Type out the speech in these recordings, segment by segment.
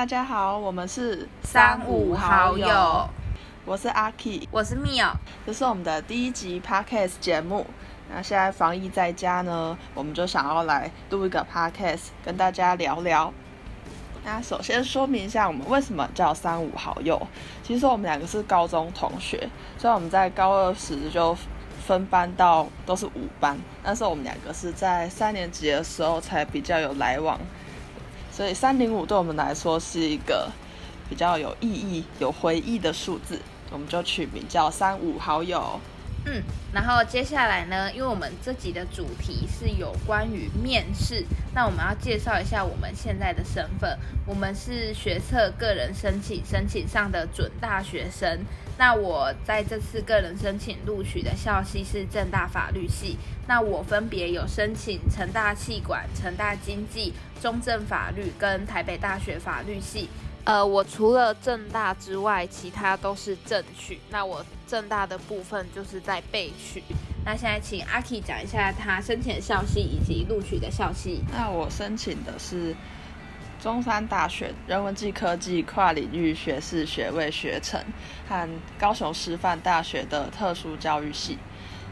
大家好，我们是三五好友，我是阿 K，我是 Mio，这是我们的第一集 Podcast 节目。那现在防疫在家呢，我们就想要来录一个 Podcast 跟大家聊聊。那首先说明一下，我们为什么叫三五好友。其实我们两个是高中同学，虽然我们在高二时就分班到都是五班，但是我们两个是在三年级的时候才比较有来往。所以三零五对我们来说是一个比较有意义、有回忆的数字，我们就取名叫三五好友。嗯，然后接下来呢，因为我们这集的主题是有关于面试，那我们要介绍一下我们现在的身份。我们是学测个人申请申请上的准大学生。那我在这次个人申请录取的校系是正大法律系。那我分别有申请成大气管、成大经济、中正法律跟台北大学法律系。呃，我除了正大之外，其他都是正取。那我正大的部分就是在备取。那现在请阿 K 讲一下他申请的校系以及录取的校系。那我申请的是中山大学人文暨科技跨领域学士学位学程和高雄师范大学的特殊教育系。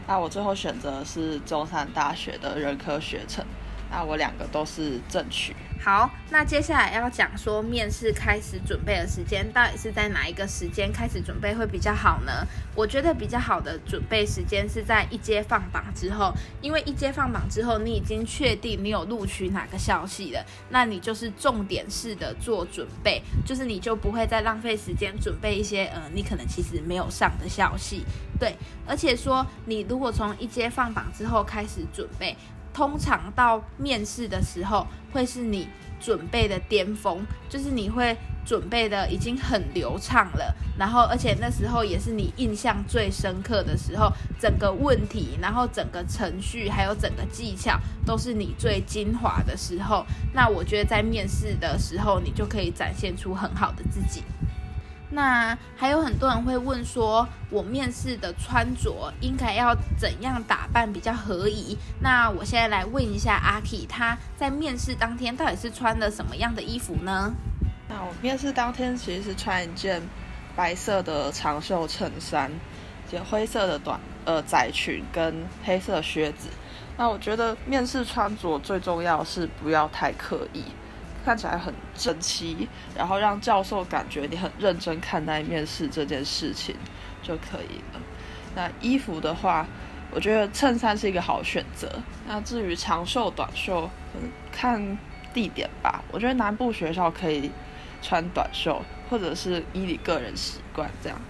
那我最后选择是中山大学的人科学程。那我两个都是正取。好，那接下来要讲说面试开始准备的时间，到底是在哪一个时间开始准备会比较好呢？我觉得比较好的准备时间是在一阶放榜之后，因为一阶放榜之后，你已经确定你有录取哪个校系了，那你就是重点式的做准备，就是你就不会再浪费时间准备一些呃你可能其实没有上的校系。对，而且说你如果从一阶放榜之后开始准备。通常到面试的时候，会是你准备的巅峰，就是你会准备的已经很流畅了，然后而且那时候也是你印象最深刻的时候，整个问题，然后整个程序，还有整个技巧，都是你最精华的时候。那我觉得在面试的时候，你就可以展现出很好的自己。那还有很多人会问说，我面试的穿着应该要怎样打扮比较合宜？那我现在来问一下阿 K，他在面试当天到底是穿了什么样的衣服呢？那我面试当天其实是穿一件白色的长袖衬衫，件灰色的短呃窄裙跟黑色靴子。那我觉得面试穿着最重要是不要太刻意。看起来很整齐，然后让教授感觉你很认真看待面试这件事情就可以了。那衣服的话，我觉得衬衫是一个好选择。那至于长袖、短袖，看地点吧。我觉得南部学校可以穿短袖，或者是依你个人习惯这样。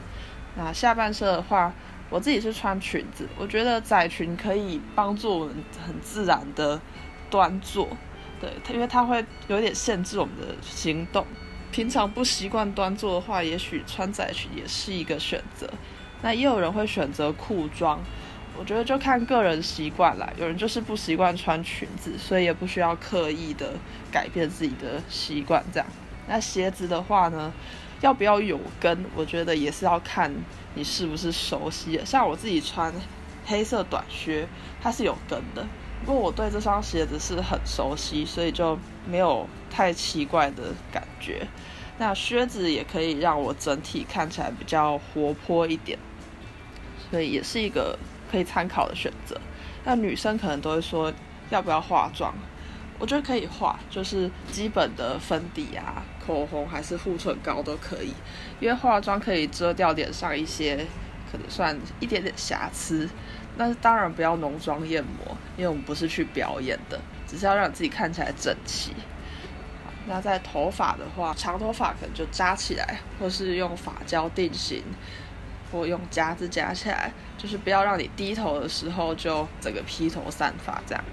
那下半身的话，我自己是穿裙子，我觉得窄裙可以帮助我们很自然的端坐。对，因为它会有点限制我们的行动。平常不习惯端坐的话，也许穿窄裙也是一个选择。那也有人会选择裤装，我觉得就看个人习惯啦。有人就是不习惯穿裙子，所以也不需要刻意的改变自己的习惯这样。那鞋子的话呢，要不要有跟？我觉得也是要看你是不是熟悉。像我自己穿黑色短靴，它是有跟的。不过我对这双鞋子是很熟悉，所以就没有太奇怪的感觉。那靴子也可以让我整体看起来比较活泼一点，所以也是一个可以参考的选择。那女生可能都会说要不要化妆，我觉得可以化，就是基本的粉底啊、口红还是护唇膏都可以，因为化妆可以遮掉脸上一些可能算一点点瑕疵。但是当然不要浓妆艳抹，因为我们不是去表演的，只是要让自己看起来整齐。那在头发的话，长头发可能就扎起来，或是用发胶定型，或用夹子夹起来，就是不要让你低头的时候就整个披头散发这样。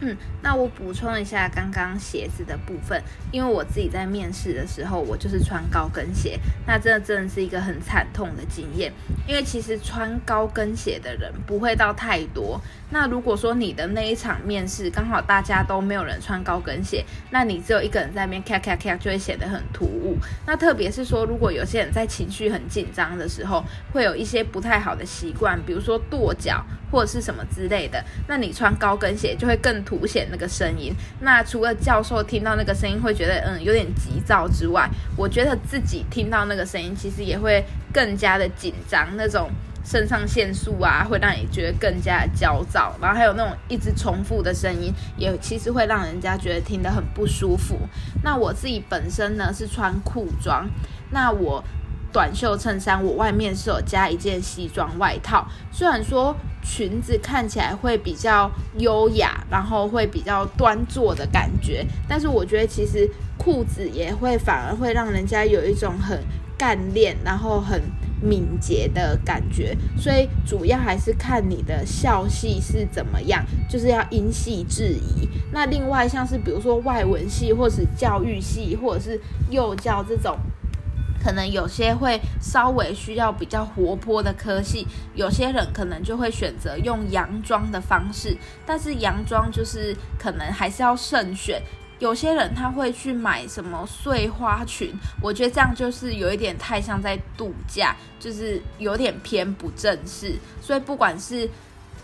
嗯，那我补充一下刚刚鞋子的部分，因为我自己在面试的时候，我就是穿高跟鞋，那真的真的是一个很惨痛的经验。因为其实穿高跟鞋的人不会到太多，那如果说你的那一场面试刚好大家都没有人穿高跟鞋，那你只有一个人在那边咔咔咔，就会显得很突兀。那特别是说，如果有些人在情绪很紧张的时候，会有一些不太好的习惯，比如说跺脚或者是什么之类的，那你穿高跟鞋就会更。凸显那个声音。那除了教授听到那个声音会觉得嗯有点急躁之外，我觉得自己听到那个声音其实也会更加的紧张，那种肾上腺素啊会让你觉得更加焦躁，然后还有那种一直重复的声音，也其实会让人家觉得听得很不舒服。那我自己本身呢是穿裤装，那我。短袖衬衫，我外面是有加一件西装外套。虽然说裙子看起来会比较优雅，然后会比较端坐的感觉，但是我觉得其实裤子也会反而会让人家有一种很干练，然后很敏捷的感觉。所以主要还是看你的校系是怎么样，就是要因系制宜。那另外像是比如说外文系，或是教育系，或者是幼教这种。可能有些会稍微需要比较活泼的科系，有些人可能就会选择用洋装的方式，但是洋装就是可能还是要慎选。有些人他会去买什么碎花裙，我觉得这样就是有一点太像在度假，就是有点偏不正式。所以不管是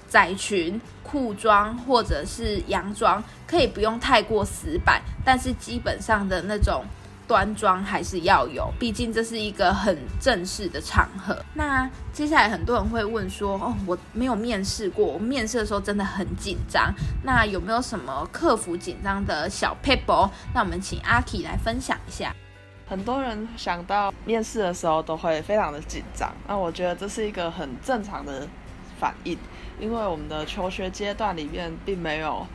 窄裙、裤装或者是洋装，可以不用太过死板，但是基本上的那种。端庄还是要有，毕竟这是一个很正式的场合。那接下来很多人会问说：“哦，我没有面试过，我面试的时候真的很紧张。那有没有什么克服紧张的小 paper？那我们请阿 K 来分享一下。很多人想到面试的时候都会非常的紧张，那我觉得这是一个很正常的反应，因为我们的求学阶段里面并没有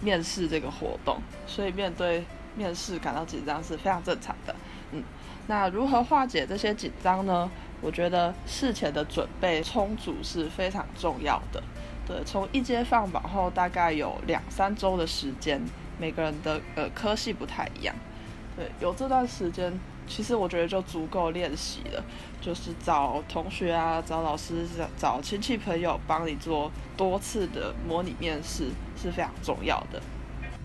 面试这个活动，所以面对。面试感到紧张是非常正常的，嗯，那如何化解这些紧张呢？我觉得事前的准备充足是非常重要的。对，从一阶放榜后大概有两三周的时间，每个人的呃科系不太一样，对，有这段时间，其实我觉得就足够练习了，就是找同学啊，找老师，找找亲戚朋友帮你做多次的模拟面试是非常重要的。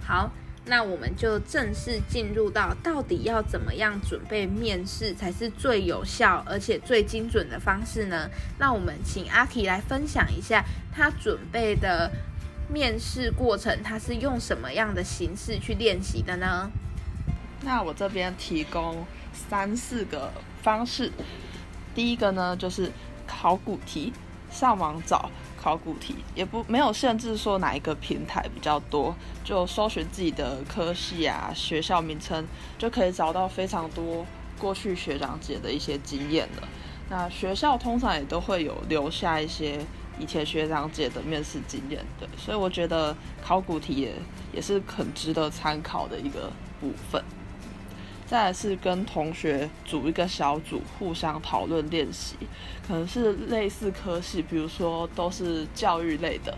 好。那我们就正式进入到到底要怎么样准备面试才是最有效而且最精准的方式呢？那我们请阿 K 来分享一下他准备的面试过程，他是用什么样的形式去练习的呢？那我这边提供三四个方式，第一个呢就是考古题，上网找。考古题也不没有限制说哪一个平台比较多，就搜寻自己的科系啊、学校名称，就可以找到非常多过去学长姐的一些经验了。那学校通常也都会有留下一些以前学长姐的面试经验，对，所以我觉得考古题也也是很值得参考的一个部分。再来是跟同学组一个小组，互相讨论练习，可能是类似科系，比如说都是教育类的，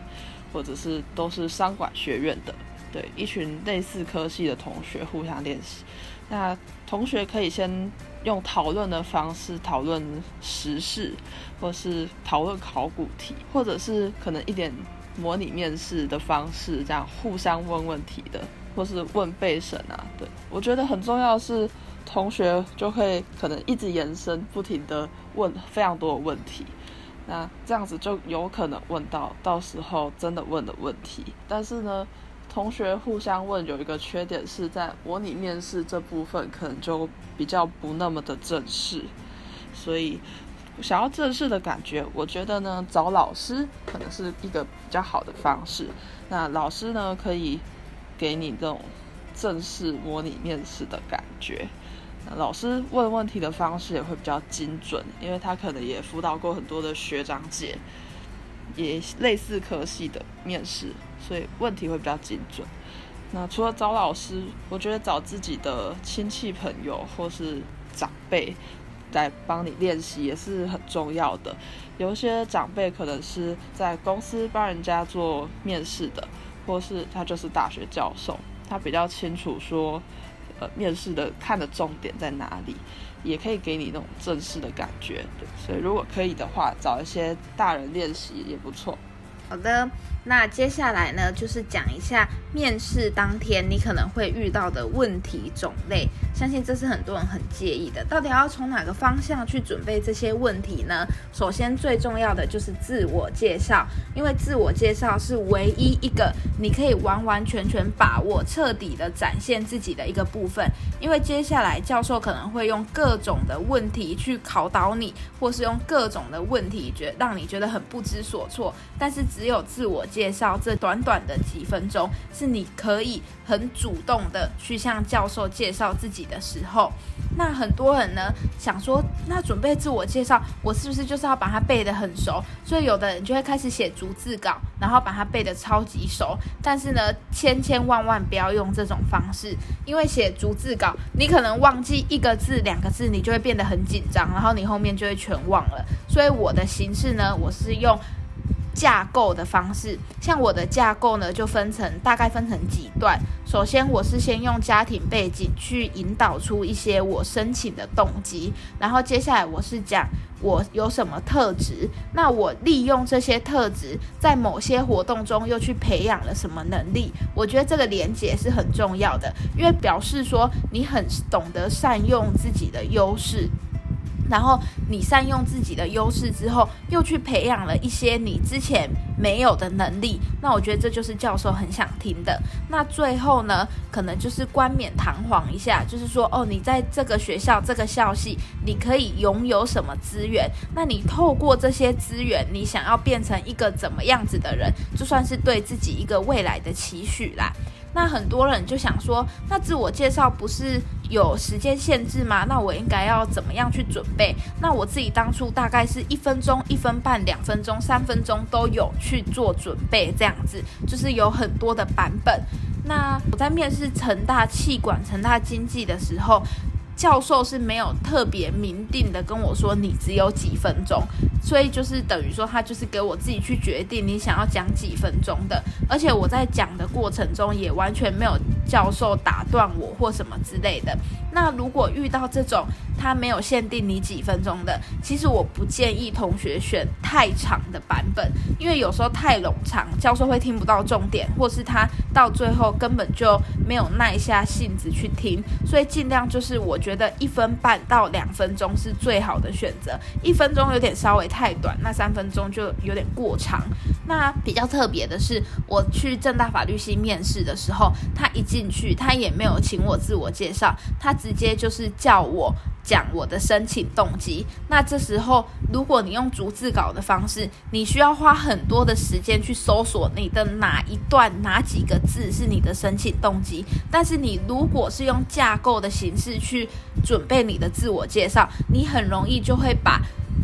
或者是都是商管学院的，对，一群类似科系的同学互相练习。那同学可以先用讨论的方式讨论时事，或是讨论考古题，或者是可能一点模拟面试的方式，这样互相问问题的。或是问备审啊，对我觉得很重要是同学就会可能一直延伸，不停的问非常多的问题，那这样子就有可能问到到时候真的问的问题。但是呢，同学互相问有一个缺点是在模拟面试这部分可能就比较不那么的正式，所以想要正式的感觉，我觉得呢找老师可能是一个比较好的方式。那老师呢可以。给你这种正式模拟面试的感觉，老师问问题的方式也会比较精准，因为他可能也辅导过很多的学长姐，也类似科系的面试，所以问题会比较精准。那除了找老师，我觉得找自己的亲戚朋友或是长辈来帮你练习也是很重要的。有一些长辈可能是在公司帮人家做面试的。或是他就是大学教授，他比较清楚说，呃，面试的看的重点在哪里，也可以给你那种正式的感觉。对，所以如果可以的话，找一些大人练习也不错。好的，那接下来呢，就是讲一下面试当天你可能会遇到的问题种类。相信这是很多人很介意的。到底要从哪个方向去准备这些问题呢？首先最重要的就是自我介绍，因为自我介绍是唯一一个你可以完完全全把握、彻底的展现自己的一个部分。因为接下来教授可能会用各种的问题去考倒你，或是用各种的问题觉让你觉得很不知所措。但是只有自我介绍这短短的几分钟，是你可以很主动的去向教授介绍自己的时候。那很多人呢想说，那准备自我介绍，我是不是就是要把它背得很熟？所以有的人就会开始写逐字稿，然后把它背得超级熟。但是呢，千千万万不要用这种方式，因为写逐字稿，你可能忘记一个字、两个字，你就会变得很紧张，然后你后面就会全忘了。所以我的形式呢，我是用。架构的方式，像我的架构呢，就分成大概分成几段。首先，我是先用家庭背景去引导出一些我申请的动机，然后接下来我是讲我有什么特质，那我利用这些特质在某些活动中又去培养了什么能力。我觉得这个连接是很重要的，因为表示说你很懂得善用自己的优势。然后你善用自己的优势之后，又去培养了一些你之前没有的能力，那我觉得这就是教授很想听的。那最后呢，可能就是冠冕堂皇一下，就是说哦，你在这个学校这个校系，你可以拥有什么资源？那你透过这些资源，你想要变成一个怎么样子的人，就算是对自己一个未来的期许啦。那很多人就想说，那自我介绍不是有时间限制吗？那我应该要怎么样去准备？那我自己当初大概是一分钟、一分半、两分钟、三分钟都有去做准备，这样子就是有很多的版本。那我在面试成大气管、成大经济的时候。教授是没有特别明定的跟我说你只有几分钟，所以就是等于说他就是给我自己去决定你想要讲几分钟的，而且我在讲的过程中也完全没有教授打断我或什么之类的。那如果遇到这种他没有限定你几分钟的，其实我不建议同学选太长的版本，因为有时候太冗长，教授会听不到重点，或是他到最后根本就没有耐下性子去听，所以尽量就是我觉。得一分半到两分钟是最好的选择，一分钟有点稍微太短，那三分钟就有点过长。那比较特别的是，我去正大法律系面试的时候，他一进去，他也没有请我自我介绍，他直接就是叫我。讲我的申请动机，那这时候如果你用逐字稿的方式，你需要花很多的时间去搜索你的哪一段哪几个字是你的申请动机。但是你如果是用架构的形式去准备你的自我介绍，你很容易就会把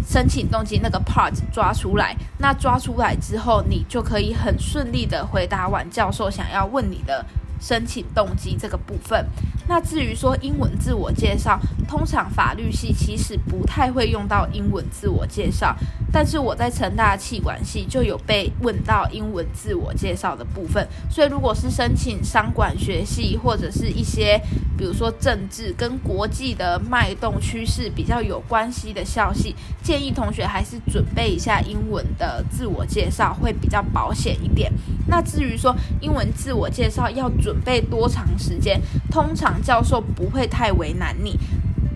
申请动机那个 part 抓出来。那抓出来之后，你就可以很顺利的回答完教授想要问你的。申请动机这个部分，那至于说英文自我介绍，通常法律系其实不太会用到英文自我介绍，但是我在成大气管系就有被问到英文自我介绍的部分，所以如果是申请商管学系或者是一些比如说政治跟国际的脉动趋势比较有关系的校系，建议同学还是准备一下英文的自我介绍会比较保险一点。那至于说英文自我介绍要。准备多长时间？通常教授不会太为难你，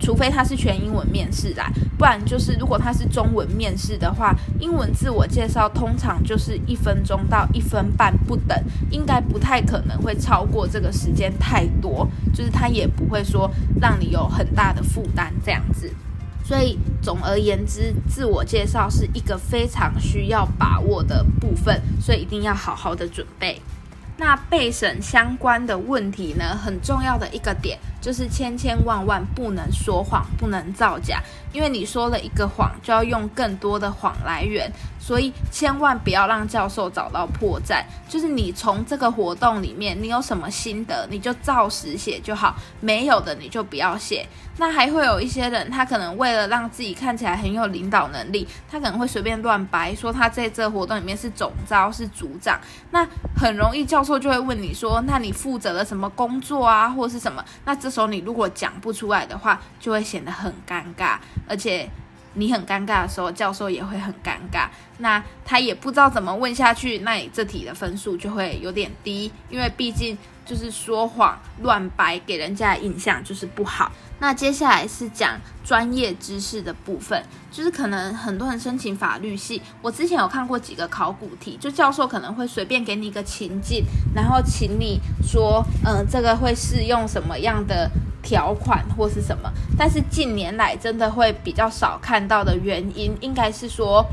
除非他是全英文面试来，不然就是如果他是中文面试的话，英文自我介绍通常就是一分钟到一分半不等，应该不太可能会超过这个时间太多，就是他也不会说让你有很大的负担这样子。所以总而言之，自我介绍是一个非常需要把握的部分，所以一定要好好的准备。那备审相关的问题呢，很重要的一个点就是千千万万不能说谎，不能造假，因为你说了一个谎，就要用更多的谎来圆。所以千万不要让教授找到破绽，就是你从这个活动里面，你有什么心得，你就照实写就好，没有的你就不要写。那还会有一些人，他可能为了让自己看起来很有领导能力，他可能会随便乱掰，说他在这活动里面是总招是组长，那很容易教授就会问你说，那你负责了什么工作啊，或是什么？那这时候你如果讲不出来的话，就会显得很尴尬，而且。你很尴尬的时候，教授也会很尴尬。那他也不知道怎么问下去，那你这题的分数就会有点低，因为毕竟就是说谎乱掰，给人家的印象就是不好。那接下来是讲专业知识的部分，就是可能很多人申请法律系，我之前有看过几个考古题，就教授可能会随便给你一个情境，然后请你说，嗯，这个会适用什么样的条款或是什么。但是近年来真的会比较少看到的原因，应该是说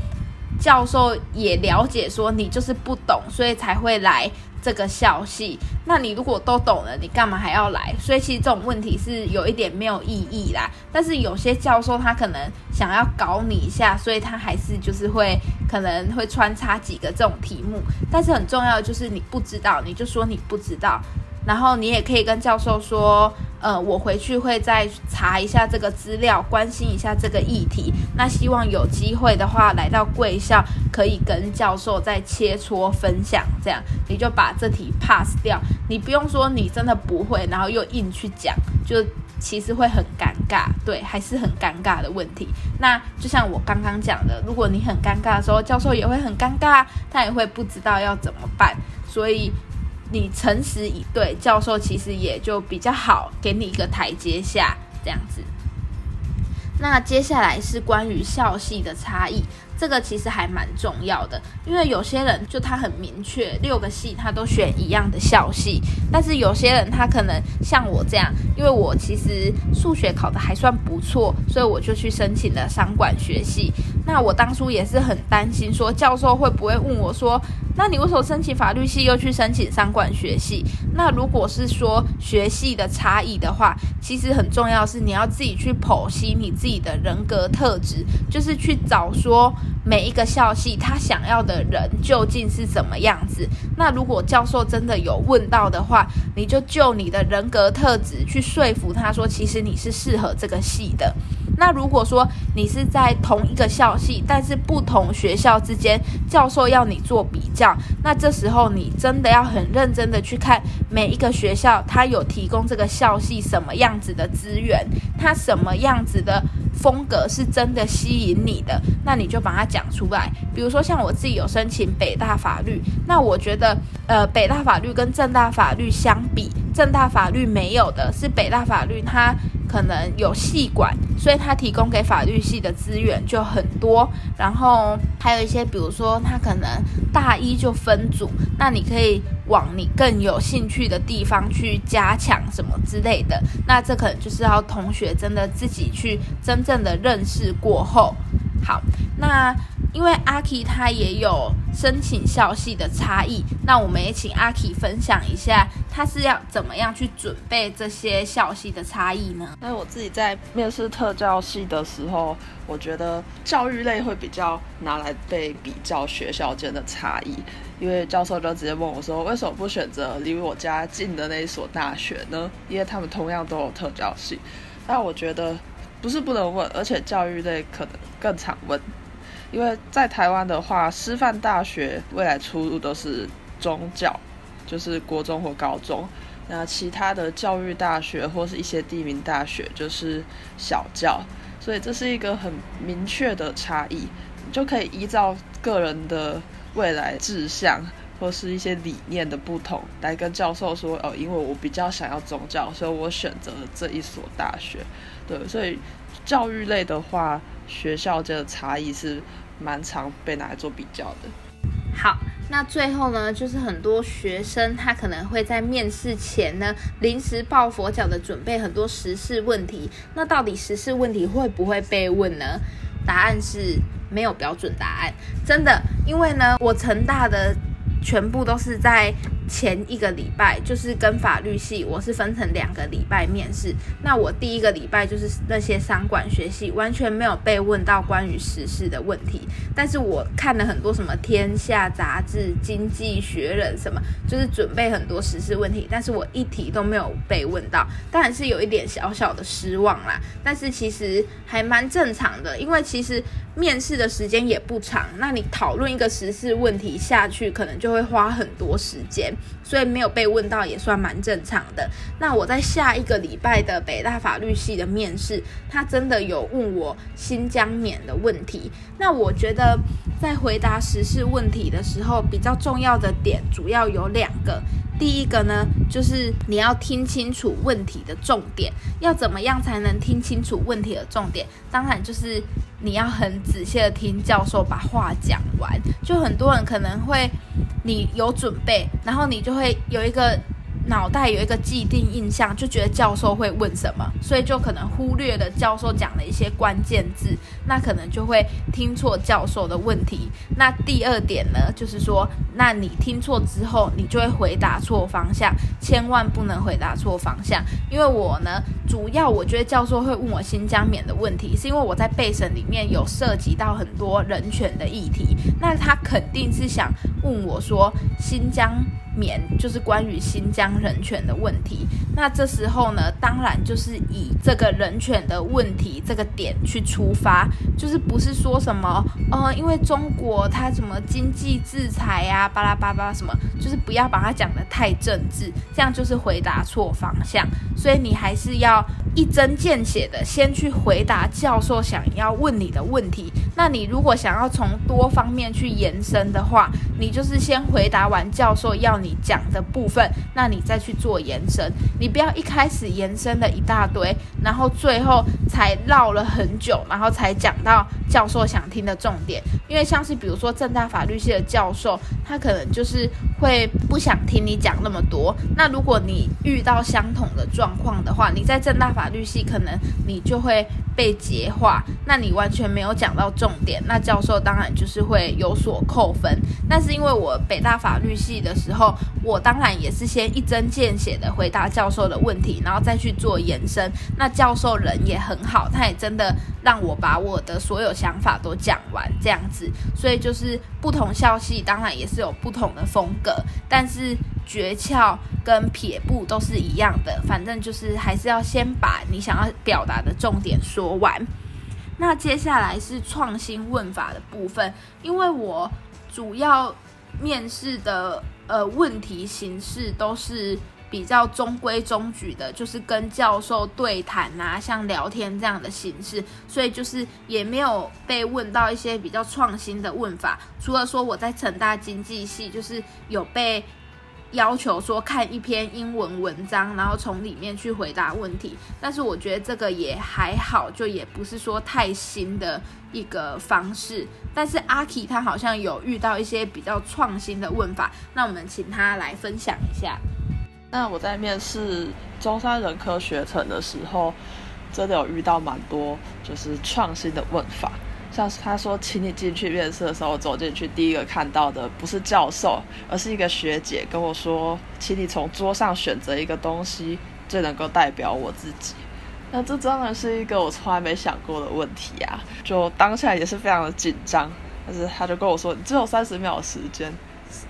教授也了解说你就是不懂，所以才会来。这个消息，那你如果都懂了，你干嘛还要来？所以其实这种问题是有一点没有意义啦。但是有些教授他可能想要搞你一下，所以他还是就是会可能会穿插几个这种题目。但是很重要的就是你不知道，你就说你不知道。然后你也可以跟教授说，呃，我回去会再查一下这个资料，关心一下这个议题。那希望有机会的话，来到贵校可以跟教授再切磋分享，这样你就把这题 pass 掉。你不用说你真的不会，然后又硬去讲，就其实会很尴尬，对，还是很尴尬的问题。那就像我刚刚讲的，如果你很尴尬的时候，教授也会很尴尬，他也会不知道要怎么办，所以。你诚实以对，教授其实也就比较好，给你一个台阶下，这样子。那接下来是关于校系的差异。这个其实还蛮重要的，因为有些人就他很明确，六个系他都选一样的校系，但是有些人他可能像我这样，因为我其实数学考的还算不错，所以我就去申请了商管学系。那我当初也是很担心，说教授会不会问我说，那你为什么申请法律系又去申请商管学系？那如果是说学系的差异的话，其实很重要是你要自己去剖析你自己的人格特质，就是去找说。每一个校系他想要的人究竟是怎么样子？那如果教授真的有问到的话，你就就你的人格特质去说服他说，其实你是适合这个系的。那如果说你是在同一个校系，但是不同学校之间教授要你做比较，那这时候你真的要很认真的去看每一个学校，他有提供这个校系什么样子的资源，他什么样子的。风格是真的吸引你的，那你就把它讲出来。比如说像我自己有申请北大法律，那我觉得，呃，北大法律跟正大法律相比，正大法律没有的是北大法律，它可能有系管，所以他提供给法律系的资源就很多。然后还有一些，比如说他可能大一就分组，那你可以。往你更有兴趣的地方去加强什么之类的，那这可能就是要同学真的自己去真正的认识过后。好，那因为阿 K 他也有申请校系的差异，那我们也请阿 K 分享一下，他是要怎么样去准备这些校系的差异呢？那我自己在面试特教系的时候，我觉得教育类会比较拿来被比较学校间的差异。因为教授就直接问我说：“为什么不选择离我家近的那一所大学呢？因为他们同样都有特教系。”但我觉得不是不能问，而且教育类可能更常问。因为在台湾的话，师范大学未来出路都是中教，就是国中或高中；那其他的教育大学或是一些地名大学就是小教。所以这是一个很明确的差异，就可以依照个人的。未来志向或是一些理念的不同，来跟教授说哦，因为我比较想要宗教，所以我选择了这一所大学。对，所以教育类的话，学校间的差异是蛮常被拿来做比较的。好，那最后呢，就是很多学生他可能会在面试前呢，临时抱佛脚的准备很多时事问题。那到底时事问题会不会被问呢？答案是。没有标准答案，真的，因为呢，我成大的全部都是在。前一个礼拜就是跟法律系，我是分成两个礼拜面试。那我第一个礼拜就是那些商管学系，完全没有被问到关于时事的问题。但是我看了很多什么天下杂志、经济学人什么，就是准备很多时事问题，但是我一题都没有被问到，当然是有一点小小的失望啦。但是其实还蛮正常的，因为其实面试的时间也不长，那你讨论一个时事问题下去，可能就会花很多时间。所以没有被问到也算蛮正常的。那我在下一个礼拜的北大法律系的面试，他真的有问我新疆棉的问题。那我觉得在回答时事问题的时候，比较重要的点主要有两个。第一个呢，就是你要听清楚问题的重点。要怎么样才能听清楚问题的重点？当然就是你要很仔细的听教授把话讲完。就很多人可能会，你有准备，然后你就会有一个。脑袋有一个既定印象，就觉得教授会问什么，所以就可能忽略了教授讲的一些关键字，那可能就会听错教授的问题。那第二点呢，就是说，那你听错之后，你就会回答错方向，千万不能回答错方向。因为我呢，主要我觉得教授会问我新疆棉的问题，是因为我在备审里面有涉及到很多人权的议题，那他肯定是想问我说新疆。棉就是关于新疆人权的问题，那这时候呢，当然就是以这个人权的问题这个点去出发，就是不是说什么，呃，因为中国它什么经济制裁呀，巴拉巴拉什么，就是不要把它讲的太政治，这样就是回答错方向，所以你还是要一针见血的先去回答教授想要问你的问题。那你如果想要从多方面去延伸的话，你就是先回答完教授要。你讲的部分，那你再去做延伸。你不要一开始延伸了一大堆，然后最后才绕了很久，然后才讲到教授想听的重点。因为像是比如说正大法律系的教授，他可能就是会不想听你讲那么多。那如果你遇到相同的状况的话，你在正大法律系可能你就会被截话，那你完全没有讲到重点，那教授当然就是会有所扣分。但是因为我北大法律系的时候。我当然也是先一针见血的回答教授的问题，然后再去做延伸。那教授人也很好，他也真的让我把我的所有想法都讲完，这样子。所以就是不同校系当然也是有不同的风格，但是诀窍跟撇步都是一样的。反正就是还是要先把你想要表达的重点说完。那接下来是创新问法的部分，因为我主要面试的。呃，问题形式都是比较中规中矩的，就是跟教授对谈啊，像聊天这样的形式，所以就是也没有被问到一些比较创新的问法。除了说我在成大经济系，就是有被要求说看一篇英文文章，然后从里面去回答问题，但是我觉得这个也还好，就也不是说太新的。一个方式，但是阿 K 他好像有遇到一些比较创新的问法，那我们请他来分享一下。那我在面试中山人科学程的时候，真的有遇到蛮多就是创新的问法，像是他说，请你进去面试的时候，走进去第一个看到的不是教授，而是一个学姐跟我说，请你从桌上选择一个东西，最能够代表我自己。那这当然是一个我从来没想过的问题啊！就当下也是非常的紧张，但是他就跟我说：“你只有三十秒时间，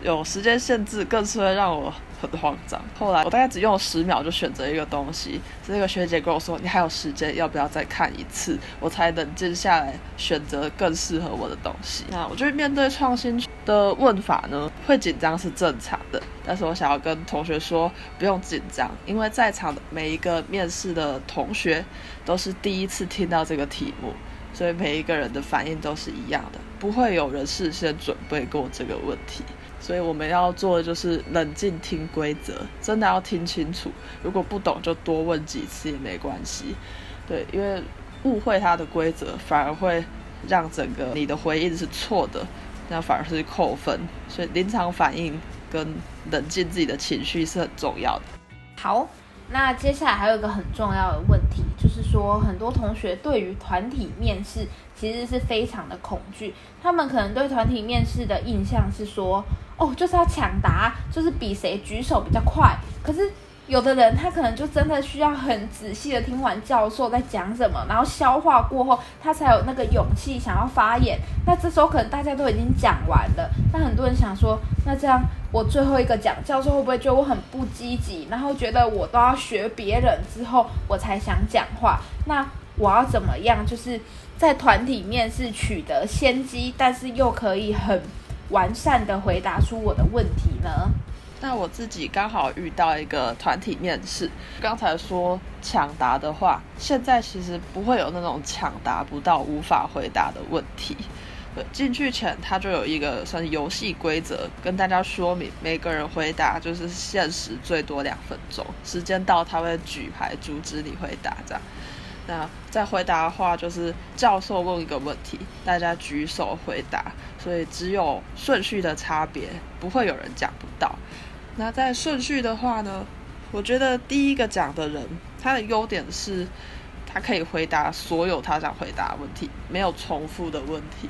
有时间限制，更是会让我。”很慌张。后来我大概只用了十秒就选择一个东西，是那个学姐跟我说：“你还有时间，要不要再看一次？”我才冷静下来，选择更适合我的东西。那我觉得面对创新的问法呢，会紧张是正常的。但是我想要跟同学说，不用紧张，因为在场的每一个面试的同学都是第一次听到这个题目，所以每一个人的反应都是一样的，不会有人事先准备过这个问题。所以我们要做的就是冷静听规则，真的要听清楚。如果不懂，就多问几次也没关系。对，因为误会它的规则，反而会让整个你的回应是错的，那反而是扣分。所以临场反应跟冷静自己的情绪是很重要的。好。那接下来还有一个很重要的问题，就是说很多同学对于团体面试其实是非常的恐惧。他们可能对团体面试的印象是说，哦，就是要抢答，就是比谁举手比较快。可是有的人他可能就真的需要很仔细的听完教授在讲什么，然后消化过后，他才有那个勇气想要发言。那这时候可能大家都已经讲完了，那很多人想说，那这样。我最后一个讲，教授会不会觉得我很不积极，然后觉得我都要学别人之后我才想讲话？那我要怎么样，就是在团体面试取得先机，但是又可以很完善的回答出我的问题呢？那我自己刚好遇到一个团体面试，刚才说抢答的话，现在其实不会有那种抢答不到、无法回答的问题。对，进去前他就有一个算是游戏规则，跟大家说明，每个人回答就是限时最多两分钟，时间到他会举牌阻止你回答这样。那在回答的话，就是教授问一个问题，大家举手回答，所以只有顺序的差别，不会有人讲不到。那在顺序的话呢，我觉得第一个讲的人，他的优点是，他可以回答所有他想回答的问题，没有重复的问题。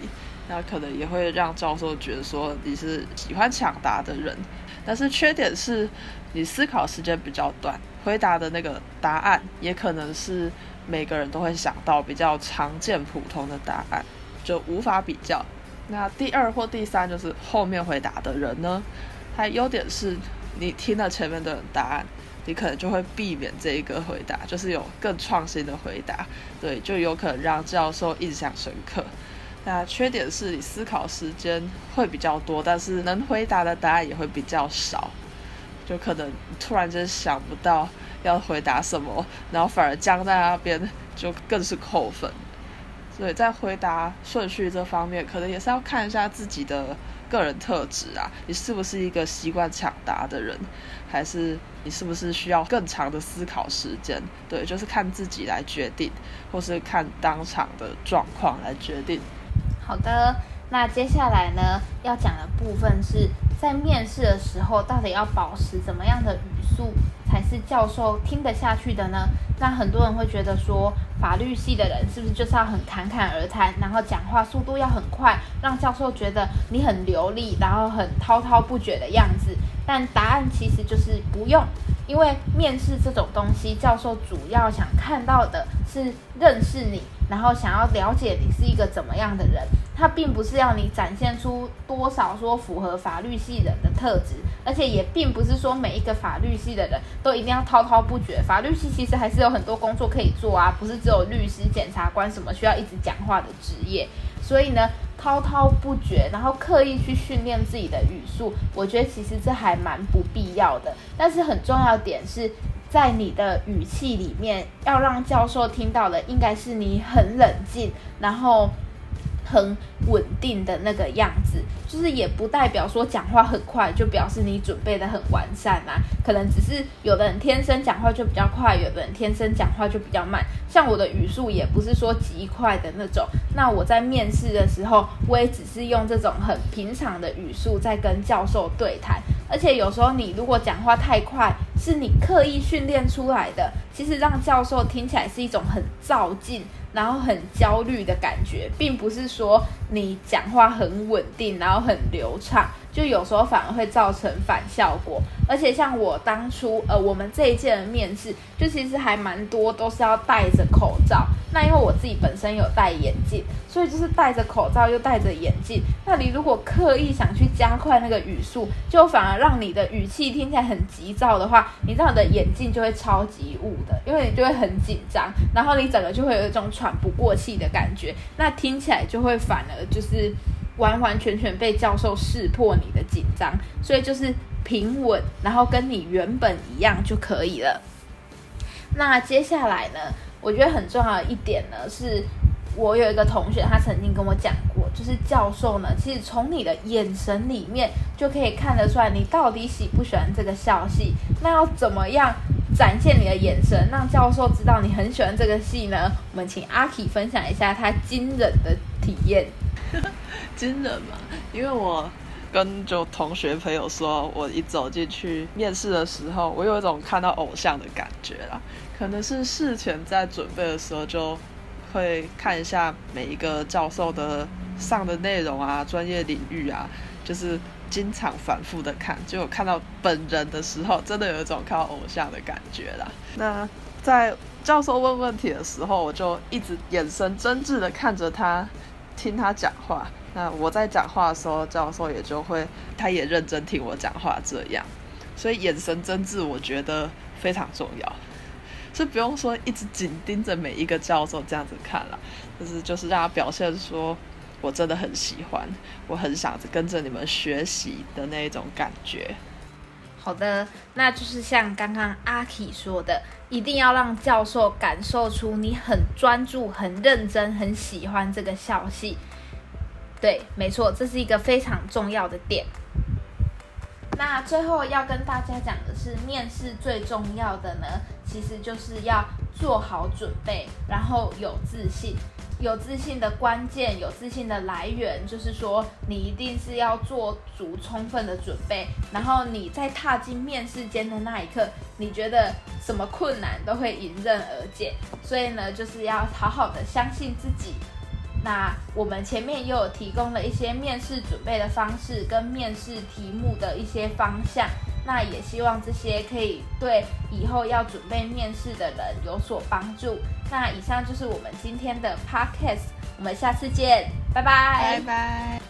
那可能也会让教授觉得说你是喜欢抢答的人，但是缺点是你思考时间比较短，回答的那个答案也可能是每个人都会想到比较常见普通的答案，就无法比较。那第二或第三就是后面回答的人呢，他优点是你听了前面的答案，你可能就会避免这一个回答，就是有更创新的回答，对，就有可能让教授印象深刻。那缺点是你思考时间会比较多，但是能回答的答案也会比较少，就可能突然间想不到要回答什么，然后反而僵在那边，就更是扣分。所以在回答顺序这方面，可能也是要看一下自己的个人特质啊，你是不是一个习惯抢答的人，还是你是不是需要更长的思考时间？对，就是看自己来决定，或是看当场的状况来决定。好的，那接下来呢要讲的部分是在面试的时候，到底要保持怎么样的语速才是教授听得下去的呢？那很多人会觉得说，法律系的人是不是就是要很侃侃而谈，然后讲话速度要很快，让教授觉得你很流利，然后很滔滔不绝的样子？但答案其实就是不用，因为面试这种东西，教授主要想看到的是认识你。然后想要了解你是一个怎么样的人，他并不是要你展现出多少说符合法律系人的特质，而且也并不是说每一个法律系的人都一定要滔滔不绝。法律系其实还是有很多工作可以做啊，不是只有律师、检察官什么需要一直讲话的职业。所以呢，滔滔不绝，然后刻意去训练自己的语速，我觉得其实这还蛮不必要的。但是很重要点是。在你的语气里面，要让教授听到的，应该是你很冷静，然后。很稳定的那个样子，就是也不代表说讲话很快就表示你准备的很完善啊。可能只是有的人天生讲话就比较快，有的人天生讲话就比较慢。像我的语速也不是说极快的那种。那我在面试的时候，我也只是用这种很平常的语速在跟教授对谈。而且有时候你如果讲话太快，是你刻意训练出来的，其实让教授听起来是一种很躁进。然后很焦虑的感觉，并不是说你讲话很稳定，然后很流畅。就有时候反而会造成反效果，而且像我当初，呃，我们这一届的面试，就其实还蛮多都是要戴着口罩。那因为我自己本身有戴眼镜，所以就是戴着口罩又戴着眼镜。那你如果刻意想去加快那个语速，就反而让你的语气听起来很急躁的话，你这样的眼镜就会超级雾的，因为你就会很紧张，然后你整个就会有一种喘不过气的感觉，那听起来就会反而就是。完完全全被教授识破你的紧张，所以就是平稳，然后跟你原本一样就可以了。那接下来呢？我觉得很重要的一点呢，是我有一个同学，他曾经跟我讲过，就是教授呢，其实从你的眼神里面就可以看得出来，你到底喜不喜欢这个校系。那要怎么样展现你的眼神，让教授知道你很喜欢这个戏呢？我们请阿 K 分享一下他惊人的体验。惊人嘛？因为我跟就同学朋友说，我一走进去面试的时候，我有一种看到偶像的感觉啦。可能是事前在准备的时候，就会看一下每一个教授的上的内容啊、专业领域啊，就是经常反复的看。就看到本人的时候，真的有一种看到偶像的感觉啦。那在教授问问题的时候，我就一直眼神真挚的看着他。听他讲话，那我在讲话的时候，教授也就会，他也认真听我讲话，这样，所以眼神真挚，我觉得非常重要，是不用说一直紧盯着每一个教授这样子看了，就是就是让他表现说我真的很喜欢，我很想着跟着你们学习的那一种感觉。好的，那就是像刚刚阿 K 说的，一定要让教授感受出你很专注、很认真、很喜欢这个校系。对，没错，这是一个非常重要的点。那最后要跟大家讲的是，面试最重要的呢，其实就是要做好准备，然后有自信。有自信的关键，有自信的来源，就是说你一定是要做足充分的准备，然后你在踏进面试间的那一刻，你觉得什么困难都会迎刃而解。所以呢，就是要好好的相信自己。那我们前面也有提供了一些面试准备的方式，跟面试题目的一些方向。那也希望这些可以对以后要准备面试的人有所帮助。那以上就是我们今天的 podcast，我们下次见，拜拜，拜拜。